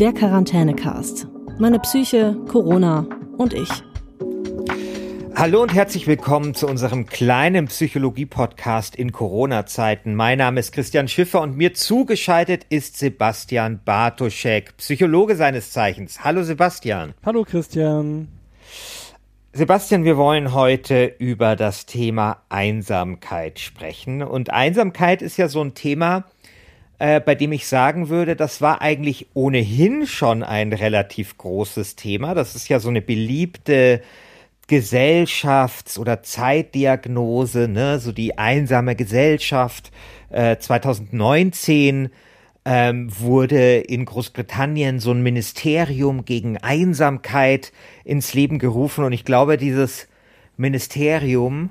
Der Quarantänecast. Meine Psyche, Corona und ich. Hallo und herzlich willkommen zu unserem kleinen Psychologie-Podcast in Corona-Zeiten. Mein Name ist Christian Schiffer und mir zugeschaltet ist Sebastian Bartoschek, Psychologe seines Zeichens. Hallo Sebastian. Hallo Christian. Sebastian, wir wollen heute über das Thema Einsamkeit sprechen. Und Einsamkeit ist ja so ein Thema, äh, bei dem ich sagen würde, das war eigentlich ohnehin schon ein relativ großes Thema. Das ist ja so eine beliebte Gesellschafts- oder Zeitdiagnose, ne, so die einsame Gesellschaft. Äh, 2019 ähm, wurde in Großbritannien so ein Ministerium gegen Einsamkeit ins Leben gerufen und ich glaube, dieses Ministerium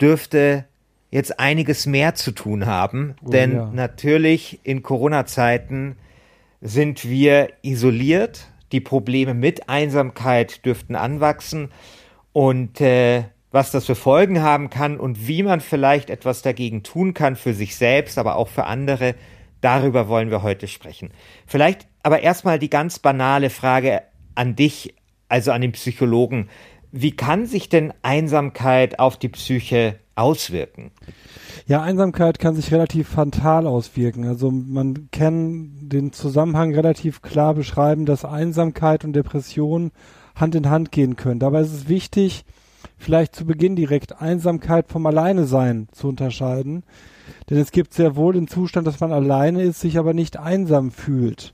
dürfte jetzt einiges mehr zu tun haben, oh, denn ja. natürlich in Corona-Zeiten sind wir isoliert, die Probleme mit Einsamkeit dürften anwachsen und äh, was das für Folgen haben kann und wie man vielleicht etwas dagegen tun kann für sich selbst, aber auch für andere, darüber wollen wir heute sprechen. Vielleicht aber erstmal die ganz banale Frage an dich, also an den Psychologen. Wie kann sich denn Einsamkeit auf die Psyche auswirken? Ja, Einsamkeit kann sich relativ fatal auswirken. Also man kann den Zusammenhang relativ klar beschreiben, dass Einsamkeit und Depression Hand in Hand gehen können. Dabei ist es wichtig, vielleicht zu Beginn direkt Einsamkeit vom Alleine sein zu unterscheiden. Denn es gibt sehr wohl den Zustand, dass man alleine ist, sich aber nicht einsam fühlt.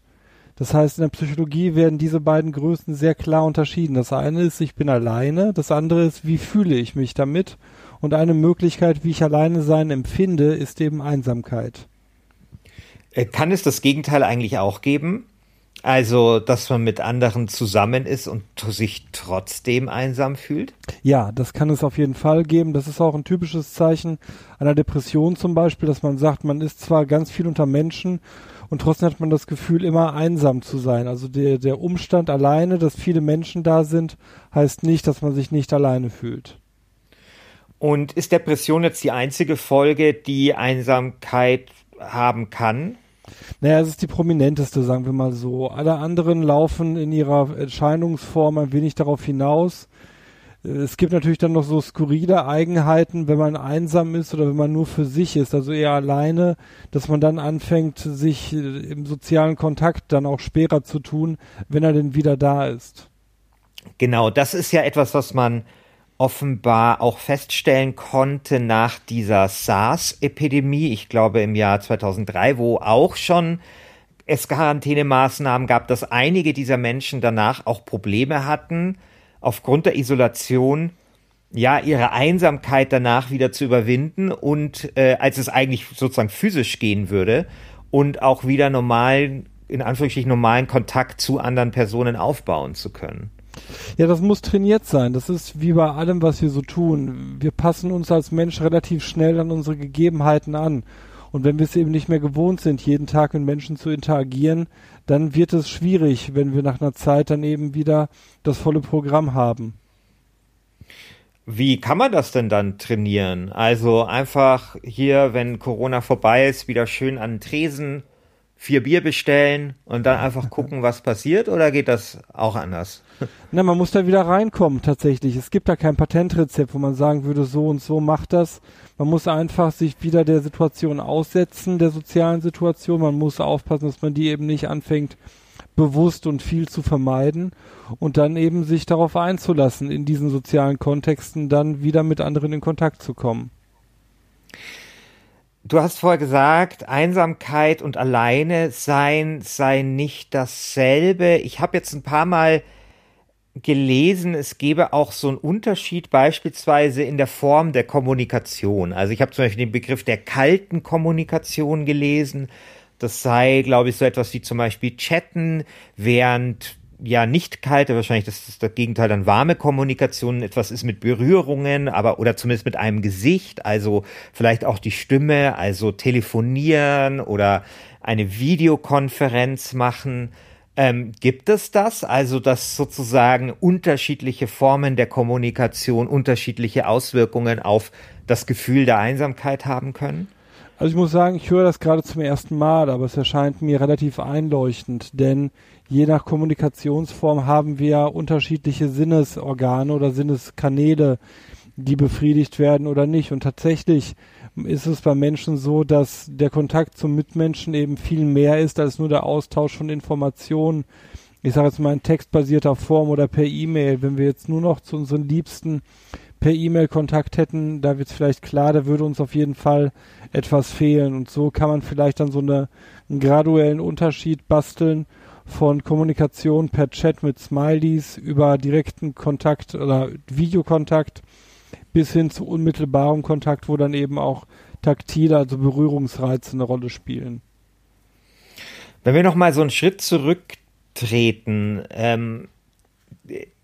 Das heißt, in der Psychologie werden diese beiden Größen sehr klar unterschieden. Das eine ist, ich bin alleine, das andere ist, wie fühle ich mich damit. Und eine Möglichkeit, wie ich alleine sein empfinde, ist eben Einsamkeit. Äh, kann es das Gegenteil eigentlich auch geben? Also, dass man mit anderen zusammen ist und sich trotzdem einsam fühlt? Ja, das kann es auf jeden Fall geben. Das ist auch ein typisches Zeichen einer Depression zum Beispiel, dass man sagt, man ist zwar ganz viel unter Menschen und trotzdem hat man das Gefühl, immer einsam zu sein. Also der, der Umstand alleine, dass viele Menschen da sind, heißt nicht, dass man sich nicht alleine fühlt. Und ist Depression jetzt die einzige Folge, die Einsamkeit haben kann? Naja, es ist die prominenteste, sagen wir mal so. Alle anderen laufen in ihrer Erscheinungsform ein wenig darauf hinaus. Es gibt natürlich dann noch so skurrile Eigenheiten, wenn man einsam ist oder wenn man nur für sich ist, also eher alleine, dass man dann anfängt, sich im sozialen Kontakt dann auch schwerer zu tun, wenn er denn wieder da ist. Genau, das ist ja etwas, was man offenbar auch feststellen konnte nach dieser SARS-Epidemie, ich glaube im Jahr 2003, wo auch schon es Quarantänemaßnahmen gab, dass einige dieser Menschen danach auch Probleme hatten, aufgrund der Isolation ja ihre Einsamkeit danach wieder zu überwinden und äh, als es eigentlich sozusagen physisch gehen würde und auch wieder normalen, in Anführungsstrichen normalen Kontakt zu anderen Personen aufbauen zu können. Ja, das muss trainiert sein. Das ist wie bei allem, was wir so tun. Wir passen uns als Mensch relativ schnell an unsere Gegebenheiten an. Und wenn wir es eben nicht mehr gewohnt sind, jeden Tag mit Menschen zu interagieren, dann wird es schwierig, wenn wir nach einer Zeit dann eben wieder das volle Programm haben. Wie kann man das denn dann trainieren? Also einfach hier, wenn Corona vorbei ist, wieder schön an den Tresen vier Bier bestellen und dann einfach gucken, was passiert oder geht das auch anders? Na, man muss da wieder reinkommen tatsächlich. Es gibt da kein Patentrezept, wo man sagen würde, so und so macht das. Man muss einfach sich wieder der Situation aussetzen, der sozialen Situation. Man muss aufpassen, dass man die eben nicht anfängt, bewusst und viel zu vermeiden und dann eben sich darauf einzulassen, in diesen sozialen Kontexten dann wieder mit anderen in Kontakt zu kommen. Du hast vorher gesagt, Einsamkeit und alleine sein sei nicht dasselbe. Ich habe jetzt ein paar Mal gelesen, es gebe auch so einen Unterschied beispielsweise in der Form der Kommunikation. Also ich habe zum Beispiel den Begriff der kalten Kommunikation gelesen. Das sei, glaube ich, so etwas wie zum Beispiel Chatten, während ja nicht kalte, wahrscheinlich das ist das Gegenteil dann warme Kommunikation, etwas ist mit Berührungen, aber oder zumindest mit einem Gesicht, also vielleicht auch die Stimme, also telefonieren oder eine Videokonferenz machen. Ähm, gibt es das? Also, dass sozusagen unterschiedliche Formen der Kommunikation unterschiedliche Auswirkungen auf das Gefühl der Einsamkeit haben können? Also ich muss sagen, ich höre das gerade zum ersten Mal, aber es erscheint mir relativ einleuchtend, denn je nach Kommunikationsform haben wir unterschiedliche Sinnesorgane oder Sinneskanäle, die befriedigt werden oder nicht. Und tatsächlich ist es bei Menschen so, dass der Kontakt zum Mitmenschen eben viel mehr ist als nur der Austausch von Informationen. Ich sage jetzt mal in textbasierter Form oder per E-Mail. Wenn wir jetzt nur noch zu unseren Liebsten per E-Mail Kontakt hätten, da wird es vielleicht klar, da würde uns auf jeden Fall etwas fehlen. Und so kann man vielleicht dann so eine, einen graduellen Unterschied basteln von Kommunikation per Chat mit Smileys über direkten Kontakt oder Videokontakt bis hin zu unmittelbarem Kontakt, wo dann eben auch taktile, also Berührungsreize eine Rolle spielen. Wenn wir nochmal so einen Schritt zurücktreten, ähm,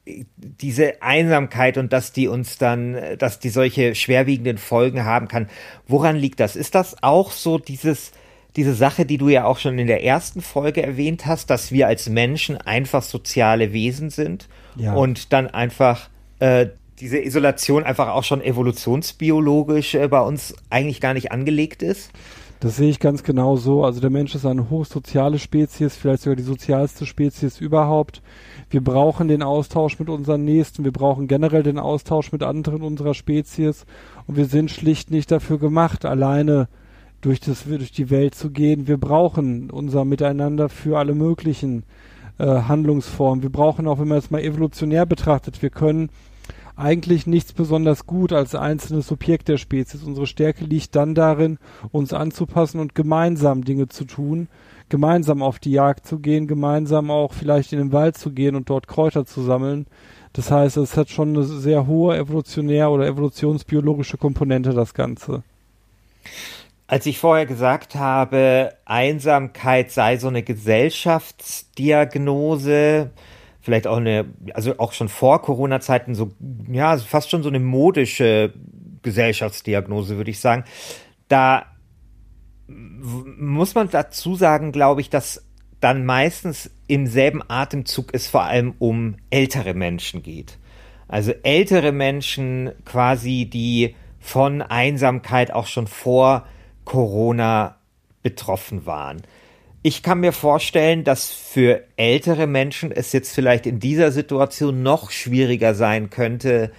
diese Einsamkeit und dass die uns dann, dass die solche schwerwiegenden Folgen haben kann. Woran liegt das? Ist das auch so dieses, diese Sache, die du ja auch schon in der ersten Folge erwähnt hast, dass wir als Menschen einfach soziale Wesen sind ja. und dann einfach äh, diese Isolation einfach auch schon evolutionsbiologisch äh, bei uns eigentlich gar nicht angelegt ist? Das sehe ich ganz genau so. Also der Mensch ist eine hochsoziale Spezies, vielleicht sogar die sozialste Spezies überhaupt. Wir brauchen den Austausch mit unseren Nächsten, wir brauchen generell den Austausch mit anderen unserer Spezies und wir sind schlicht nicht dafür gemacht, alleine durch, das, durch die Welt zu gehen. Wir brauchen unser Miteinander für alle möglichen äh, Handlungsformen. Wir brauchen auch, wenn man es mal evolutionär betrachtet, wir können eigentlich nichts besonders gut als einzelnes Subjekt der Spezies. Unsere Stärke liegt dann darin, uns anzupassen und gemeinsam Dinge zu tun, gemeinsam auf die Jagd zu gehen, gemeinsam auch vielleicht in den Wald zu gehen und dort Kräuter zu sammeln. Das heißt, es hat schon eine sehr hohe evolutionär oder evolutionsbiologische Komponente, das Ganze. Als ich vorher gesagt habe, Einsamkeit sei so eine Gesellschaftsdiagnose, vielleicht auch eine, also auch schon vor Corona-Zeiten so, ja, fast schon so eine modische Gesellschaftsdiagnose, würde ich sagen. Da muss man dazu sagen, glaube ich, dass dann meistens im selben Atemzug es vor allem um ältere Menschen geht. Also ältere Menschen quasi, die von Einsamkeit auch schon vor Corona betroffen waren. Ich kann mir vorstellen, dass für ältere Menschen es jetzt vielleicht in dieser Situation noch schwieriger sein könnte,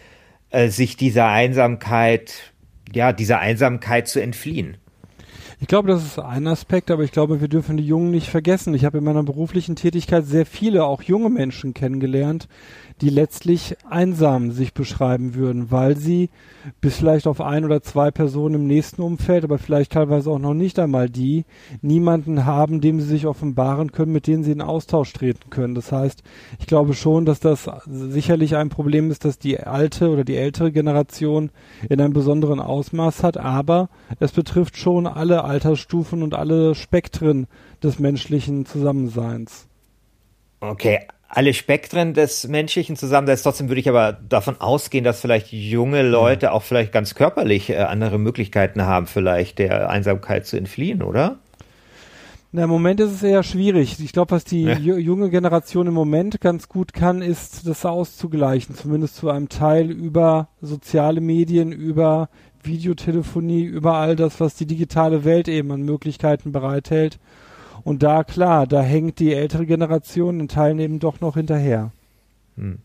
äh, sich dieser Einsamkeit, ja, dieser Einsamkeit zu entfliehen. Ich glaube, das ist ein Aspekt, aber ich glaube, wir dürfen die Jungen nicht vergessen. Ich habe in meiner beruflichen Tätigkeit sehr viele, auch junge Menschen kennengelernt, die letztlich einsam sich beschreiben würden, weil sie bis vielleicht auf ein oder zwei Personen im nächsten Umfeld, aber vielleicht teilweise auch noch nicht einmal die, niemanden haben, dem sie sich offenbaren können, mit denen sie in Austausch treten können. Das heißt, ich glaube schon, dass das sicherlich ein Problem ist, dass die alte oder die ältere Generation in einem besonderen Ausmaß hat, aber es betrifft schon alle Altersstufen und alle Spektren des menschlichen Zusammenseins. Okay, alle Spektren des menschlichen Zusammenseins. Trotzdem würde ich aber davon ausgehen, dass vielleicht junge Leute auch vielleicht ganz körperlich äh, andere Möglichkeiten haben, vielleicht der Einsamkeit zu entfliehen, oder? Na, im Moment ist es eher schwierig. Ich glaube, was die ja. junge Generation im Moment ganz gut kann, ist das auszugleichen, zumindest zu einem Teil über soziale Medien, über Videotelefonie, über all das, was die digitale Welt eben an Möglichkeiten bereithält. Und da, klar, da hängt die ältere Generation in Teilen eben doch noch hinterher. Hm.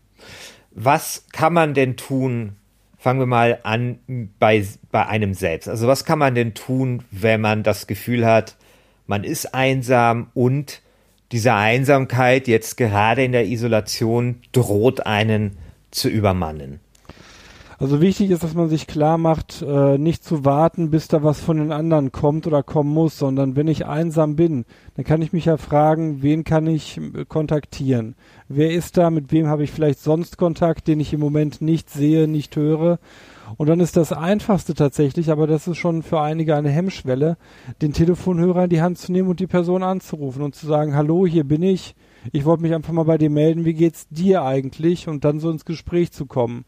Was kann man denn tun? Fangen wir mal an bei, bei einem selbst. Also was kann man denn tun, wenn man das Gefühl hat, man ist einsam und diese Einsamkeit jetzt gerade in der Isolation droht einen zu übermannen? Also wichtig ist, dass man sich klar macht, äh, nicht zu warten, bis da was von den anderen kommt oder kommen muss, sondern wenn ich einsam bin, dann kann ich mich ja fragen, wen kann ich äh, kontaktieren? Wer ist da? Mit wem habe ich vielleicht sonst Kontakt, den ich im Moment nicht sehe, nicht höre? Und dann ist das Einfachste tatsächlich, aber das ist schon für einige eine Hemmschwelle, den Telefonhörer in die Hand zu nehmen und die Person anzurufen und zu sagen, hallo, hier bin ich. Ich wollte mich einfach mal bei dir melden. Wie geht's dir eigentlich? Und dann so ins Gespräch zu kommen.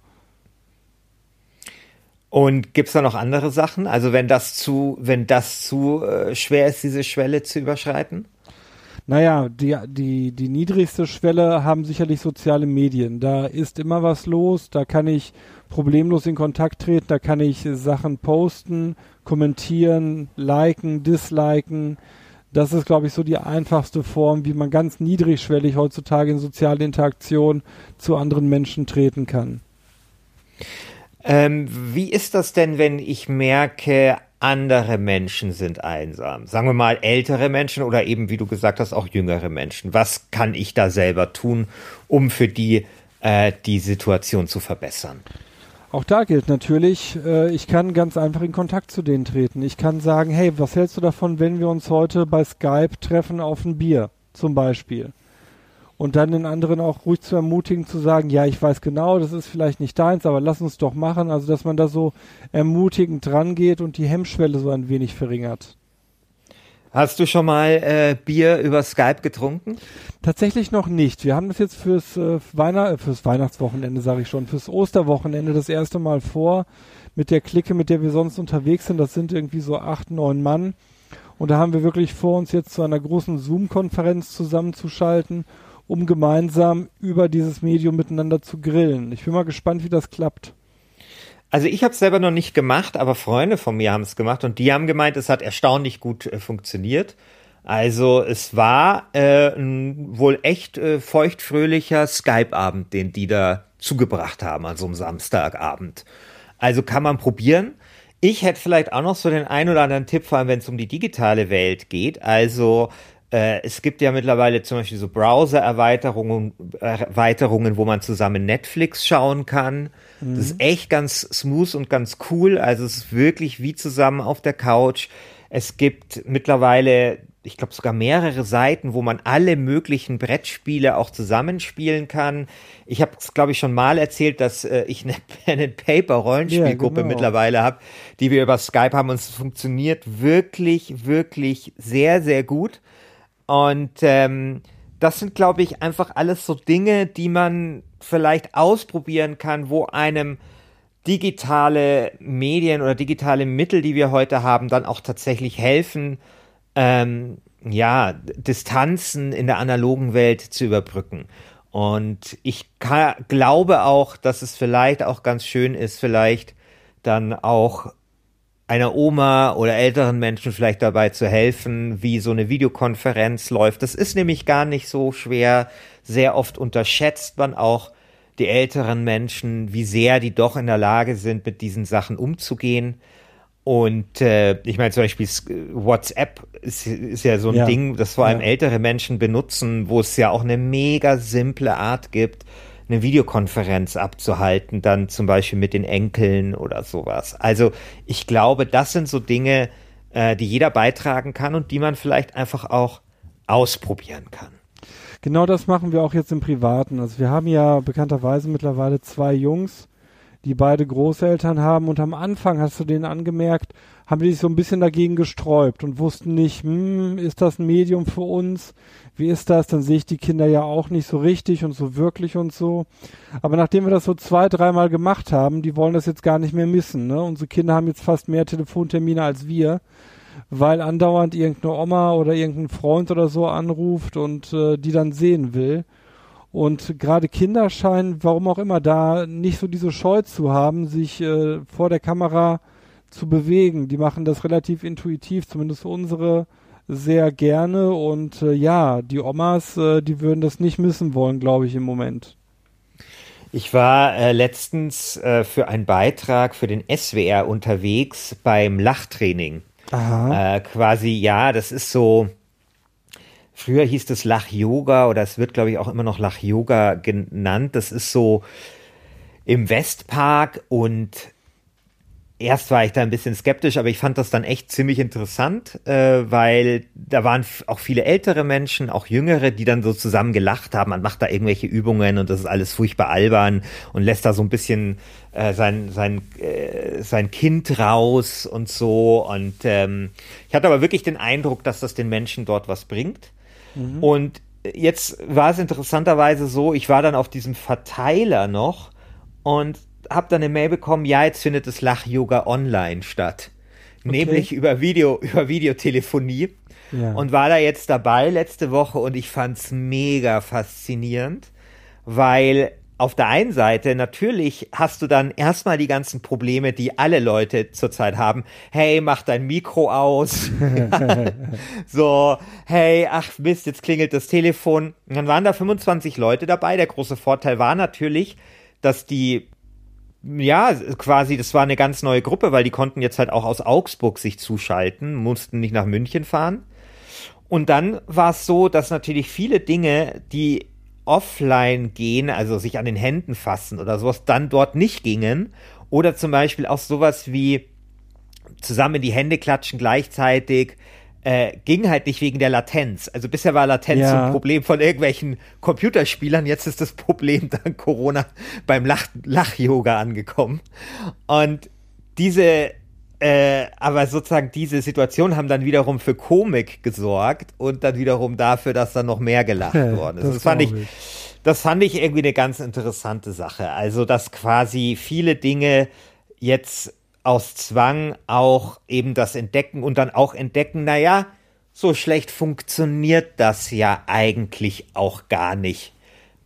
Und gibt's da noch andere Sachen? Also wenn das zu, wenn das zu äh, schwer ist, diese Schwelle zu überschreiten? Naja, die, die, die niedrigste Schwelle haben sicherlich soziale Medien. Da ist immer was los, da kann ich problemlos in Kontakt treten. Da kann ich Sachen posten, kommentieren, liken, disliken. Das ist, glaube ich, so die einfachste Form, wie man ganz niedrigschwellig heutzutage in soziale Interaktion zu anderen Menschen treten kann. Ähm, wie ist das denn, wenn ich merke, andere Menschen sind einsam? Sagen wir mal ältere Menschen oder eben, wie du gesagt hast, auch jüngere Menschen. Was kann ich da selber tun, um für die äh, die Situation zu verbessern? Auch da gilt natürlich, äh, ich kann ganz einfach in Kontakt zu denen treten. Ich kann sagen, hey, was hältst du davon, wenn wir uns heute bei Skype treffen auf ein Bier, zum Beispiel? Und dann den anderen auch ruhig zu ermutigen, zu sagen, ja, ich weiß genau, das ist vielleicht nicht deins, aber lass uns doch machen. Also, dass man da so ermutigend dran geht und die Hemmschwelle so ein wenig verringert. Hast du schon mal äh, Bier über Skype getrunken? Tatsächlich noch nicht. Wir haben das jetzt fürs, äh, Weihnacht, äh, fürs Weihnachtswochenende, sage ich schon, fürs Osterwochenende das erste Mal vor mit der Clique, mit der wir sonst unterwegs sind. Das sind irgendwie so acht, neun Mann. Und da haben wir wirklich vor, uns jetzt zu einer großen Zoom-Konferenz zusammenzuschalten um gemeinsam über dieses Medium miteinander zu grillen. Ich bin mal gespannt, wie das klappt. Also ich habe es selber noch nicht gemacht, aber Freunde von mir haben es gemacht und die haben gemeint, es hat erstaunlich gut äh, funktioniert. Also es war äh, ein wohl echt äh, feuchtfröhlicher Skype-Abend, den die da zugebracht haben, also am Samstagabend. Also kann man probieren. Ich hätte vielleicht auch noch so den ein oder anderen Tipp, vor allem wenn es um die digitale Welt geht. Also es gibt ja mittlerweile zum Beispiel so Browser-Erweiterungen, Erweiterungen, wo man zusammen Netflix schauen kann. Mhm. Das ist echt ganz smooth und ganz cool. Also es ist wirklich wie zusammen auf der Couch. Es gibt mittlerweile, ich glaube sogar mehrere Seiten, wo man alle möglichen Brettspiele auch zusammenspielen kann. Ich habe es, glaube ich, schon mal erzählt, dass äh, ich eine Pen and Paper Rollenspielgruppe ja, genau. mittlerweile habe, die wir über Skype haben und es funktioniert wirklich, wirklich sehr, sehr gut. Und ähm, das sind, glaube ich, einfach alles so Dinge, die man vielleicht ausprobieren kann, wo einem digitale Medien oder digitale Mittel, die wir heute haben, dann auch tatsächlich helfen, ähm, ja, Distanzen in der analogen Welt zu überbrücken. Und ich kann, glaube auch, dass es vielleicht auch ganz schön ist, vielleicht dann auch einer Oma oder älteren Menschen vielleicht dabei zu helfen, wie so eine Videokonferenz läuft. Das ist nämlich gar nicht so schwer. Sehr oft unterschätzt man auch die älteren Menschen, wie sehr die doch in der Lage sind, mit diesen Sachen umzugehen. Und äh, ich meine zum Beispiel WhatsApp ist, ist ja so ein ja. Ding, das vor allem ja. ältere Menschen benutzen, wo es ja auch eine mega simple Art gibt, eine Videokonferenz abzuhalten, dann zum Beispiel mit den Enkeln oder sowas. Also ich glaube, das sind so Dinge, äh, die jeder beitragen kann und die man vielleicht einfach auch ausprobieren kann. Genau das machen wir auch jetzt im Privaten. Also wir haben ja bekannterweise mittlerweile zwei Jungs, die beide Großeltern haben und am Anfang hast du denen angemerkt, haben die sich so ein bisschen dagegen gesträubt und wussten nicht, hm, ist das ein Medium für uns? Wie ist das? Dann sehe ich die Kinder ja auch nicht so richtig und so wirklich und so. Aber nachdem wir das so zwei, dreimal gemacht haben, die wollen das jetzt gar nicht mehr missen. Ne? Unsere Kinder haben jetzt fast mehr Telefontermine als wir, weil andauernd irgendeine Oma oder irgendein Freund oder so anruft und äh, die dann sehen will. Und gerade Kinder scheinen, warum auch immer, da nicht so diese Scheu zu haben, sich äh, vor der Kamera zu bewegen. Die machen das relativ intuitiv, zumindest unsere sehr gerne. Und äh, ja, die Omas, äh, die würden das nicht missen wollen, glaube ich, im Moment. Ich war äh, letztens äh, für einen Beitrag für den SWR unterwegs beim Lachtraining. Aha. Äh, quasi, ja, das ist so, Früher hieß es Lach-Yoga oder es wird, glaube ich, auch immer noch Lach-Yoga genannt. Das ist so im Westpark und erst war ich da ein bisschen skeptisch, aber ich fand das dann echt ziemlich interessant, äh, weil da waren auch viele ältere Menschen, auch jüngere, die dann so zusammen gelacht haben. Man macht da irgendwelche Übungen und das ist alles furchtbar albern und lässt da so ein bisschen äh, sein, sein, äh, sein Kind raus und so. Und ähm, ich hatte aber wirklich den Eindruck, dass das den Menschen dort was bringt. Mhm. Und jetzt war es interessanterweise so, ich war dann auf diesem Verteiler noch und habe dann eine Mail bekommen, ja, jetzt findet das Lach-Yoga online statt. Okay. Nämlich über Video, über Videotelefonie. Ja. Und war da jetzt dabei letzte Woche und ich fand's mega faszinierend, weil auf der einen Seite, natürlich hast du dann erstmal die ganzen Probleme, die alle Leute zurzeit haben. Hey, mach dein Mikro aus. so, hey, ach Mist, jetzt klingelt das Telefon. Und dann waren da 25 Leute dabei. Der große Vorteil war natürlich, dass die ja, quasi, das war eine ganz neue Gruppe, weil die konnten jetzt halt auch aus Augsburg sich zuschalten, mussten nicht nach München fahren. Und dann war es so, dass natürlich viele Dinge, die offline gehen, also sich an den Händen fassen oder sowas, dann dort nicht gingen. Oder zum Beispiel auch sowas wie zusammen die Hände klatschen gleichzeitig, äh, ging halt nicht wegen der Latenz. Also bisher war Latenz ja. ein Problem von irgendwelchen Computerspielern, jetzt ist das Problem dank Corona beim Lach Lach-Yoga angekommen. Und diese äh, aber sozusagen diese Situation haben dann wiederum für Komik gesorgt und dann wiederum dafür, dass dann noch mehr gelacht worden ist. Das, das fand ich, ich, das fand ich irgendwie eine ganz interessante Sache. Also, dass quasi viele Dinge jetzt aus Zwang auch eben das entdecken und dann auch entdecken, naja, so schlecht funktioniert das ja eigentlich auch gar nicht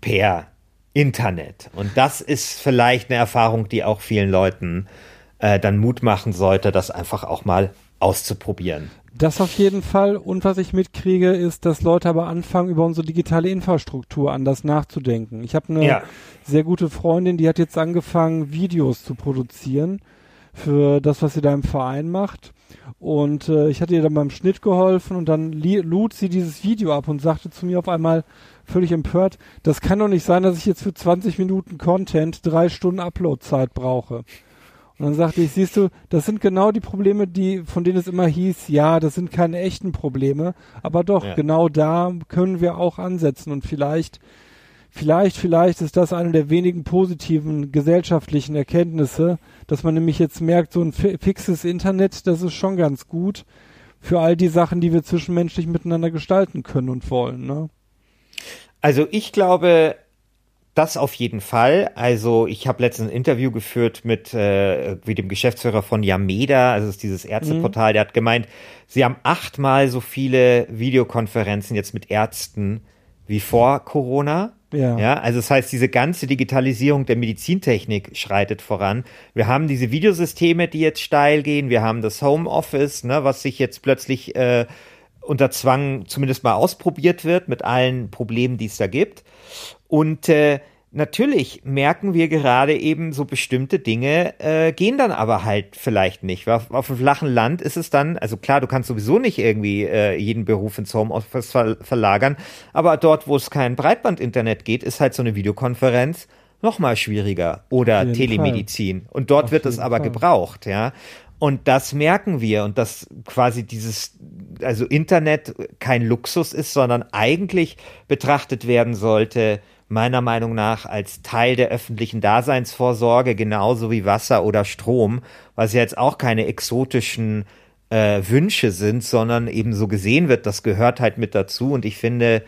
per Internet. Und das ist vielleicht eine Erfahrung, die auch vielen Leuten äh, dann Mut machen sollte, das einfach auch mal auszuprobieren. Das auf jeden Fall. Und was ich mitkriege, ist, dass Leute aber anfangen, über unsere digitale Infrastruktur anders nachzudenken. Ich habe eine ja. sehr gute Freundin, die hat jetzt angefangen, Videos zu produzieren für das, was sie da im Verein macht. Und äh, ich hatte ihr dann beim Schnitt geholfen und dann lud sie dieses Video ab und sagte zu mir auf einmal völlig empört, das kann doch nicht sein, dass ich jetzt für 20 Minuten Content drei Stunden Uploadzeit brauche. Und dann sagte ich, siehst du, das sind genau die Probleme, die, von denen es immer hieß, ja, das sind keine echten Probleme, aber doch, ja. genau da können wir auch ansetzen und vielleicht, vielleicht, vielleicht ist das eine der wenigen positiven gesellschaftlichen Erkenntnisse, dass man nämlich jetzt merkt, so ein fixes Internet, das ist schon ganz gut für all die Sachen, die wir zwischenmenschlich miteinander gestalten können und wollen, ne? Also ich glaube, das auf jeden Fall. Also ich habe letztens ein Interview geführt mit äh, wie dem Geschäftsführer von Yameda, also ist dieses Ärzteportal, mhm. der hat gemeint, sie haben achtmal so viele Videokonferenzen jetzt mit Ärzten wie vor Corona. Ja. ja, also das heißt, diese ganze Digitalisierung der Medizintechnik schreitet voran. Wir haben diese Videosysteme, die jetzt steil gehen. Wir haben das Homeoffice, ne, was sich jetzt plötzlich äh, unter Zwang zumindest mal ausprobiert wird mit allen Problemen, die es da gibt. Und äh, natürlich merken wir gerade eben so bestimmte Dinge äh, gehen dann aber halt vielleicht nicht. Auf, auf dem flachen Land ist es dann, also klar, du kannst sowieso nicht irgendwie äh, jeden Beruf ins Homeoffice ver verlagern, aber dort, wo es kein Breitbandinternet geht, ist halt so eine Videokonferenz noch mal schwieriger oder Telemedizin. Fall. Und dort auf wird es aber Fall. gebraucht, ja. Und das merken wir und dass quasi dieses, also Internet kein Luxus ist, sondern eigentlich betrachtet werden sollte meiner Meinung nach als Teil der öffentlichen Daseinsvorsorge, genauso wie Wasser oder Strom, was ja jetzt auch keine exotischen äh, Wünsche sind, sondern eben so gesehen wird, das gehört halt mit dazu. Und ich finde,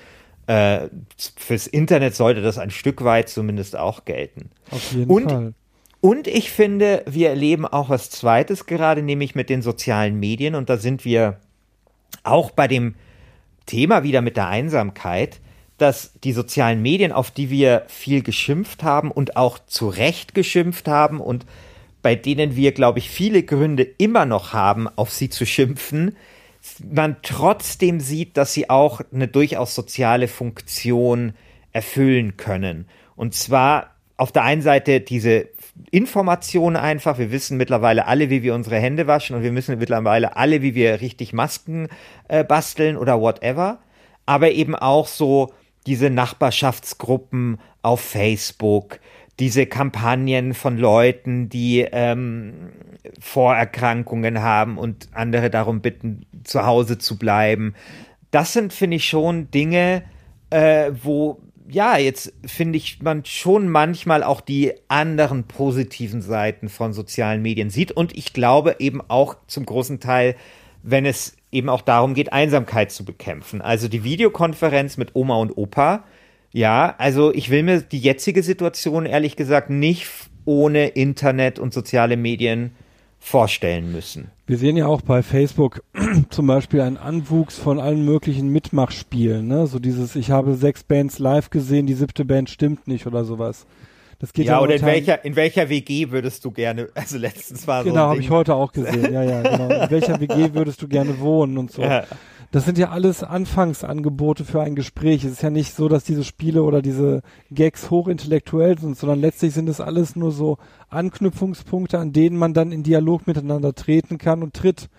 äh, fürs Internet sollte das ein Stück weit zumindest auch gelten. Auf jeden und, Fall. Und ich finde, wir erleben auch was Zweites gerade, nämlich mit den sozialen Medien. Und da sind wir auch bei dem Thema wieder mit der Einsamkeit dass die sozialen Medien, auf die wir viel geschimpft haben und auch zu Recht geschimpft haben und bei denen wir, glaube ich, viele Gründe immer noch haben, auf sie zu schimpfen, man trotzdem sieht, dass sie auch eine durchaus soziale Funktion erfüllen können. Und zwar auf der einen Seite diese Information einfach. Wir wissen mittlerweile alle, wie wir unsere Hände waschen und wir wissen mittlerweile alle, wie wir richtig Masken äh, basteln oder whatever. Aber eben auch so diese Nachbarschaftsgruppen auf Facebook, diese Kampagnen von Leuten, die ähm, Vorerkrankungen haben und andere darum bitten, zu Hause zu bleiben. Das sind, finde ich, schon Dinge, äh, wo, ja, jetzt finde ich, man schon manchmal auch die anderen positiven Seiten von sozialen Medien sieht. Und ich glaube eben auch zum großen Teil, wenn es eben auch darum geht, Einsamkeit zu bekämpfen. Also die Videokonferenz mit Oma und Opa. Ja, also ich will mir die jetzige Situation ehrlich gesagt nicht ohne Internet und soziale Medien vorstellen müssen. Wir sehen ja auch bei Facebook zum Beispiel einen Anwuchs von allen möglichen Mitmachspielen, ne? So dieses, ich habe sechs Bands live gesehen, die siebte Band stimmt nicht oder sowas. Das geht ja, ja oder in welcher, in welcher WG würdest du gerne, also letztens war genau, so. Genau, habe ich heute auch gesehen, ja, ja, genau. In welcher WG würdest du gerne wohnen und so. Ja. Das sind ja alles Anfangsangebote für ein Gespräch. Es ist ja nicht so, dass diese Spiele oder diese Gags hochintellektuell sind, sondern letztlich sind es alles nur so Anknüpfungspunkte, an denen man dann in Dialog miteinander treten kann und tritt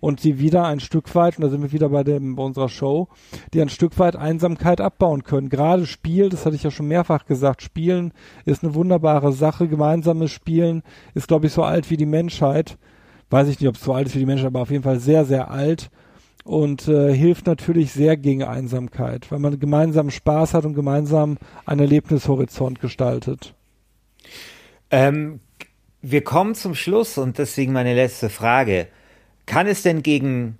und die wieder ein Stück weit, und da sind wir wieder bei, dem, bei unserer Show, die ein Stück weit Einsamkeit abbauen können. Gerade Spiel, das hatte ich ja schon mehrfach gesagt, Spielen ist eine wunderbare Sache. Gemeinsames Spielen ist, glaube ich, so alt wie die Menschheit. Weiß ich nicht, ob es so alt ist wie die Menschheit, aber auf jeden Fall sehr, sehr alt und äh, hilft natürlich sehr gegen Einsamkeit, weil man gemeinsam Spaß hat und gemeinsam einen Erlebnishorizont gestaltet. Ähm, wir kommen zum Schluss und deswegen meine letzte Frage. Kann es denn gegen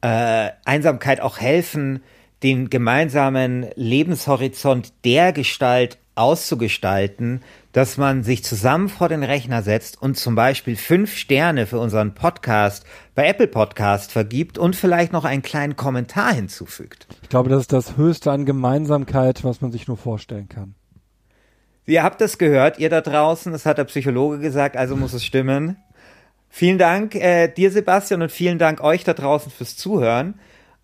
äh, Einsamkeit auch helfen, den gemeinsamen Lebenshorizont der Gestalt auszugestalten, dass man sich zusammen vor den Rechner setzt und zum Beispiel fünf Sterne für unseren Podcast bei Apple Podcast vergibt und vielleicht noch einen kleinen Kommentar hinzufügt. Ich glaube, das ist das Höchste an Gemeinsamkeit, was man sich nur vorstellen kann. Ihr habt es gehört, ihr da draußen, das hat der Psychologe gesagt, also muss es stimmen. Vielen Dank äh, dir, Sebastian, und vielen Dank euch da draußen fürs Zuhören.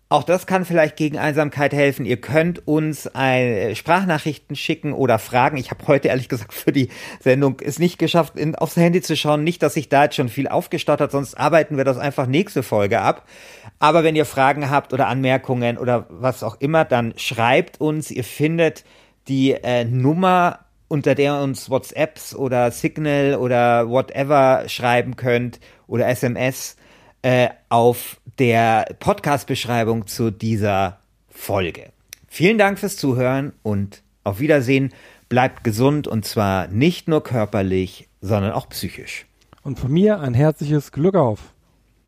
Auch das kann vielleicht gegen Einsamkeit helfen. Ihr könnt uns ein, Sprachnachrichten schicken oder Fragen. Ich habe heute ehrlich gesagt für die Sendung es nicht geschafft, in, aufs Handy zu schauen. Nicht, dass sich da jetzt schon viel aufgestaut hat, sonst arbeiten wir das einfach nächste Folge ab. Aber wenn ihr Fragen habt oder Anmerkungen oder was auch immer, dann schreibt uns. Ihr findet die äh, Nummer unter der uns WhatsApps oder Signal oder whatever schreiben könnt oder SMS äh, auf der Podcast-Beschreibung zu dieser Folge. Vielen Dank fürs Zuhören und auf Wiedersehen. Bleibt gesund und zwar nicht nur körperlich, sondern auch psychisch. Und von mir ein herzliches Glück auf.